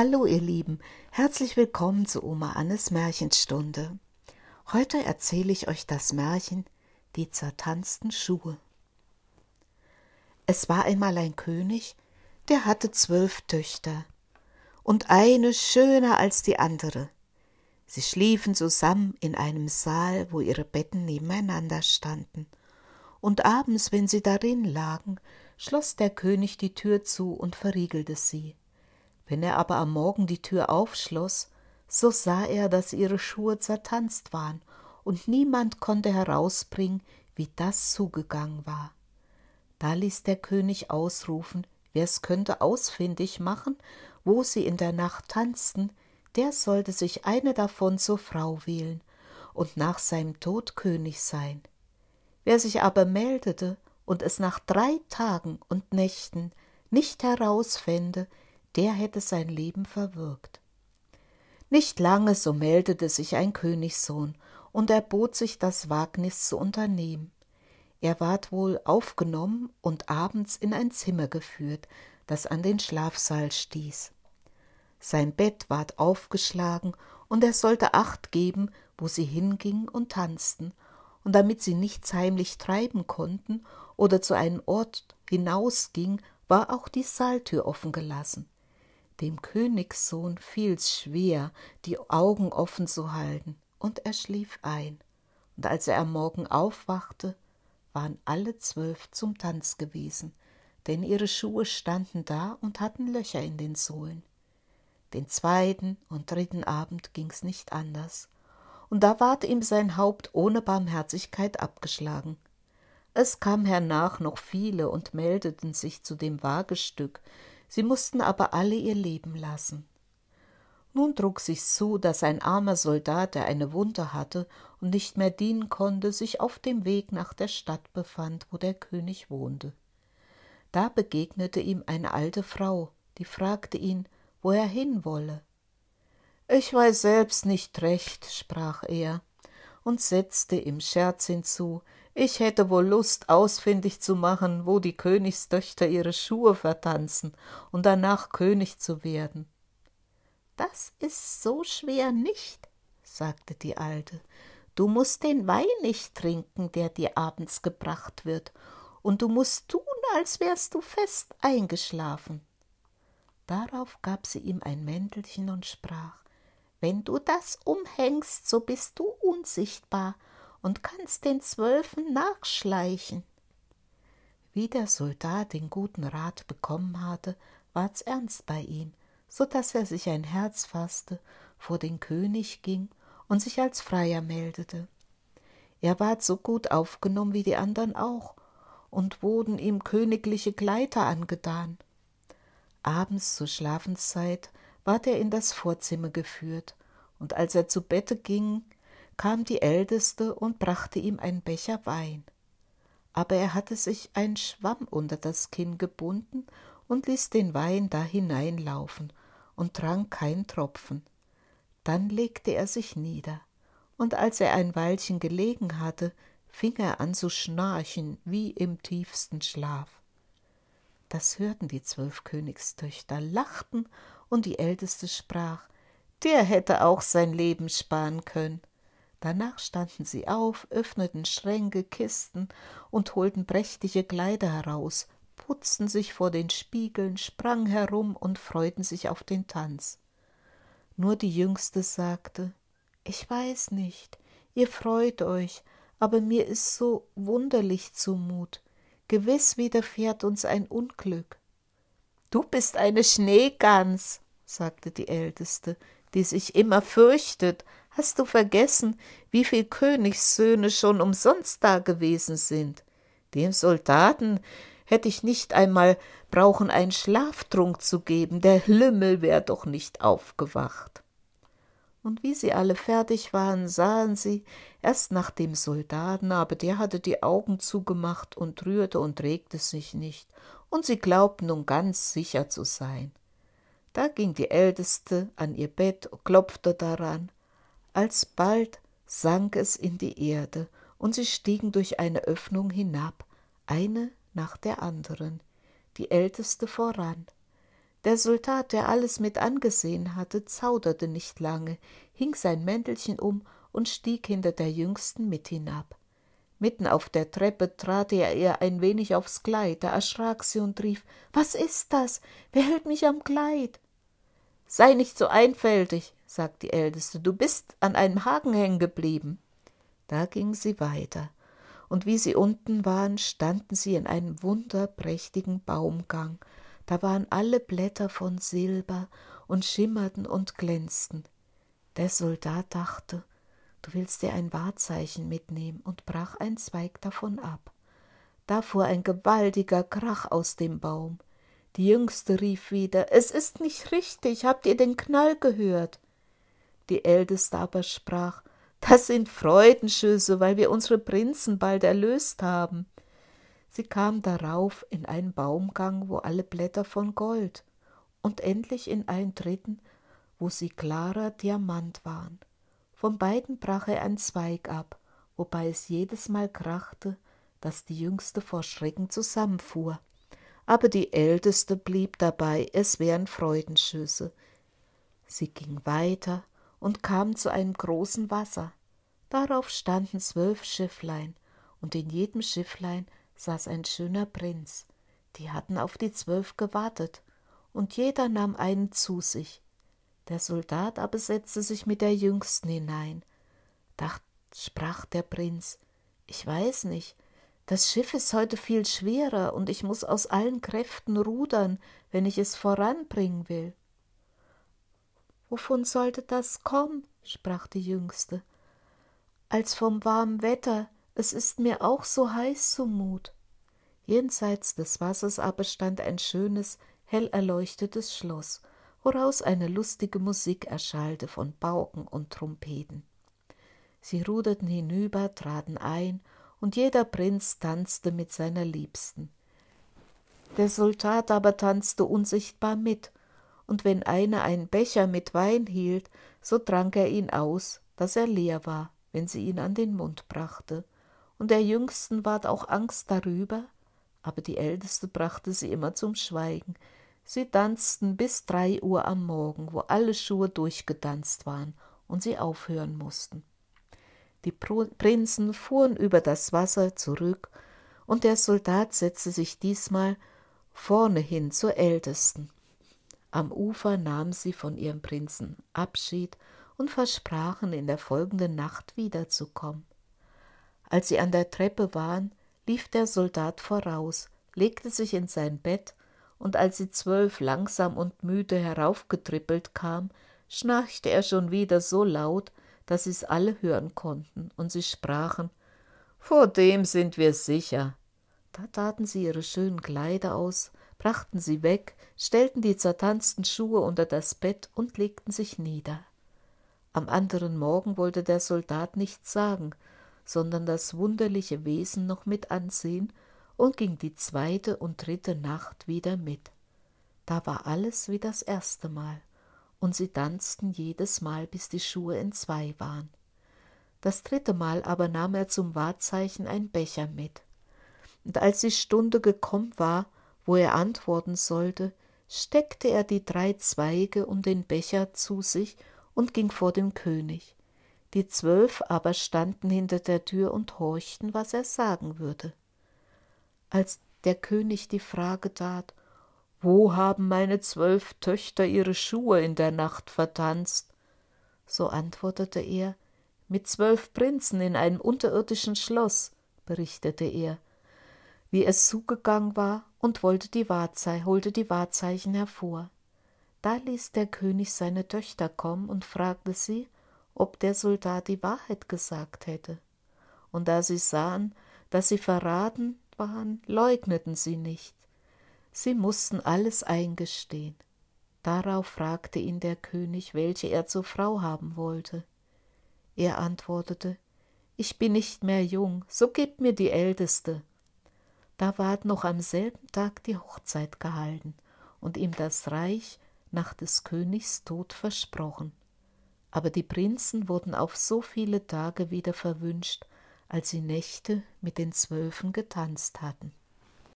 Hallo ihr Lieben, herzlich willkommen zu Oma Annes Märchenstunde. Heute erzähle ich euch das Märchen Die zertanzten Schuhe. Es war einmal ein König, der hatte zwölf Töchter und eine schöner als die andere. Sie schliefen zusammen in einem Saal, wo ihre Betten nebeneinander standen. Und abends, wenn sie darin lagen, schloss der König die Tür zu und verriegelte sie. Wenn er aber am Morgen die Tür aufschloss, so sah er, dass ihre Schuhe zertanzt waren, und niemand konnte herausbringen, wie das zugegangen war. Da ließ der König ausrufen, wer's könnte ausfindig machen, wo sie in der Nacht tanzten, der sollte sich eine davon zur Frau wählen und nach seinem Tod König sein. Wer sich aber meldete und es nach drei Tagen und Nächten nicht herausfände, der hätte sein Leben verwirkt. Nicht lange so meldete sich ein Königssohn und erbot sich das Wagnis zu unternehmen. Er ward wohl aufgenommen und abends in ein Zimmer geführt, das an den Schlafsaal stieß. Sein Bett ward aufgeschlagen und er sollte Acht geben, wo sie hingingen und tanzten, und damit sie nichts heimlich treiben konnten oder zu einem Ort hinausging, war auch die Saaltür offen gelassen. Dem Königssohn fiel's schwer, die Augen offen zu halten, und er schlief ein. Und als er am Morgen aufwachte, waren alle zwölf zum Tanz gewesen, denn ihre Schuhe standen da und hatten Löcher in den Sohlen. Den zweiten und dritten Abend ging's nicht anders, und da ward ihm sein Haupt ohne Barmherzigkeit abgeschlagen. Es kam hernach noch viele und meldeten sich zu dem Wagestück, sie mussten aber alle ihr Leben lassen. Nun trug sich's zu, dass ein armer Soldat, der eine Wunde hatte und nicht mehr dienen konnte, sich auf dem Weg nach der Stadt befand, wo der König wohnte. Da begegnete ihm eine alte Frau, die fragte ihn, wo er hin wolle. Ich weiß selbst nicht recht, sprach er und setzte im Scherz hinzu, ich hätte wohl Lust, ausfindig zu machen, wo die Königstöchter ihre Schuhe vertanzen und danach König zu werden. Das ist so schwer nicht, sagte die Alte. Du musst den Wein nicht trinken, der dir abends gebracht wird, und du musst tun, als wärst du fest eingeschlafen. Darauf gab sie ihm ein Mäntelchen und sprach Wenn du das umhängst, so bist du unsichtbar und kannst den Zwölfen nachschleichen. Wie der Soldat den guten Rat bekommen hatte, ward's ernst bei ihm, so dass er sich ein Herz fasste, vor den König ging und sich als Freier meldete. Er ward so gut aufgenommen wie die andern auch, und wurden ihm königliche Kleider angetan. Abends zur Schlafenszeit ward er in das Vorzimmer geführt, und als er zu Bette ging, kam die Älteste und brachte ihm einen Becher Wein. Aber er hatte sich ein Schwamm unter das Kinn gebunden und ließ den Wein da hineinlaufen und trank keinen Tropfen. Dann legte er sich nieder, und als er ein Weilchen gelegen hatte, fing er an zu schnarchen wie im tiefsten Schlaf. Das hörten die zwölf Königstöchter, lachten, und die älteste sprach, der hätte auch sein Leben sparen können. Danach standen sie auf, öffneten Schränke, Kisten und holten prächtige Kleider heraus, putzten sich vor den Spiegeln, sprangen herum und freuten sich auf den Tanz. Nur die Jüngste sagte Ich weiß nicht, ihr freut euch, aber mir ist so wunderlich zumut. Gewiß widerfährt uns ein Unglück. Du bist eine Schneegans, sagte die Älteste, die sich immer fürchtet, Hast du vergessen, wie viel Königssöhne schon umsonst da gewesen sind? Dem Soldaten hätte ich nicht einmal brauchen, einen Schlaftrunk zu geben, der Lümmel wär doch nicht aufgewacht. Und wie sie alle fertig waren, sahen sie erst nach dem Soldaten, aber der hatte die Augen zugemacht und rührte und regte sich nicht, und sie glaubten nun ganz sicher zu sein. Da ging die Älteste an ihr Bett, und klopfte daran, alsbald sank es in die Erde, und sie stiegen durch eine Öffnung hinab, eine nach der anderen, die älteste voran. Der Soldat, der alles mit angesehen hatte, zauderte nicht lange, hing sein Mäntelchen um und stieg hinter der Jüngsten mit hinab. Mitten auf der Treppe trat er ihr ein wenig aufs Kleid, da erschrak sie und rief Was ist das? Wer hält mich am Kleid? Sei nicht so einfältig, sagte die Älteste, du bist an einem Haken hängen geblieben. Da ging sie weiter, und wie sie unten waren, standen sie in einem wunderprächtigen Baumgang, da waren alle Blätter von Silber und schimmerten und glänzten. Der Soldat dachte, du willst dir ein Wahrzeichen mitnehmen und brach ein Zweig davon ab. Da fuhr ein gewaltiger Krach aus dem Baum. Die Jüngste rief wieder, es ist nicht richtig, habt ihr den Knall gehört? Die Älteste aber sprach, das sind Freudenschüsse, weil wir unsere Prinzen bald erlöst haben. Sie kam darauf in einen Baumgang, wo alle Blätter von Gold, und endlich in einen dritten, wo sie klarer Diamant waren. Von beiden brach er ein Zweig ab, wobei es jedes Mal krachte, dass die Jüngste vor Schrecken zusammenfuhr. Aber die Älteste blieb dabei, es wären Freudenschüsse. Sie ging weiter und kam zu einem großen Wasser. Darauf standen zwölf Schifflein, und in jedem Schifflein saß ein schöner Prinz. Die hatten auf die zwölf gewartet, und jeder nahm einen zu sich. Der Soldat aber setzte sich mit der Jüngsten hinein. Da sprach der Prinz, ich weiß nicht, das Schiff ist heute viel schwerer, und ich muss aus allen Kräften rudern, wenn ich es voranbringen will. Wovon sollte das kommen? sprach die Jüngste. Als vom warmen Wetter, es ist mir auch so heiß zumut. Jenseits des Wassers aber stand ein schönes, hell erleuchtetes Schloss, woraus eine lustige Musik erschallte von Pauken und Trompeten. Sie ruderten hinüber, traten ein, und jeder Prinz tanzte mit seiner Liebsten. Der Soldat aber tanzte unsichtbar mit, und wenn einer einen Becher mit Wein hielt, so trank er ihn aus, dass er leer war, wenn sie ihn an den Mund brachte, und der Jüngsten ward auch Angst darüber, aber die Älteste brachte sie immer zum Schweigen. Sie tanzten bis drei Uhr am Morgen, wo alle Schuhe durchgetanzt waren und sie aufhören mussten. Die Prinzen fuhren über das Wasser zurück, und der Soldat setzte sich diesmal vorne hin zur Ältesten. Am Ufer nahmen sie von ihrem Prinzen Abschied und versprachen, in der folgenden Nacht wiederzukommen. Als sie an der Treppe waren, lief der Soldat voraus, legte sich in sein Bett, und als die zwölf langsam und müde heraufgetrippelt kam, schnarchte er schon wieder so laut, dass sie's alle hören konnten, und sie sprachen Vor dem sind wir sicher. Da taten sie ihre schönen Kleider aus, brachten sie weg, stellten die zertanzten Schuhe unter das Bett und legten sich nieder. Am anderen Morgen wollte der Soldat nichts sagen, sondern das wunderliche Wesen noch mit ansehen und ging die zweite und dritte Nacht wieder mit. Da war alles wie das erste Mal, und sie tanzten jedes Mal, bis die Schuhe entzwei waren. Das dritte Mal aber nahm er zum Wahrzeichen ein Becher mit. Und als die Stunde gekommen war, wo er antworten sollte, steckte er die drei Zweige und den Becher zu sich und ging vor dem König die zwölf aber standen hinter der Tür und horchten, was er sagen würde. Als der König die Frage tat, wo haben meine zwölf Töchter ihre Schuhe in der Nacht vertanzt? So antwortete er, mit zwölf Prinzen in einem unterirdischen Schloss, berichtete er, wie es zugegangen war und wollte die Wahrzei holte die Wahrzeichen hervor. Da ließ der König seine Töchter kommen und fragte sie, ob der Soldat die Wahrheit gesagt hätte. Und da sie sahen, dass sie verraten waren, leugneten sie nicht. Sie mussten alles eingestehen. Darauf fragte ihn der König, welche er zur Frau haben wollte. Er antwortete, ich bin nicht mehr jung, so gib mir die Älteste. Da ward noch am selben Tag die Hochzeit gehalten und ihm das Reich nach des Königs Tod versprochen aber die Prinzen wurden auf so viele Tage wieder verwünscht, als sie Nächte mit den Zwölfen getanzt hatten.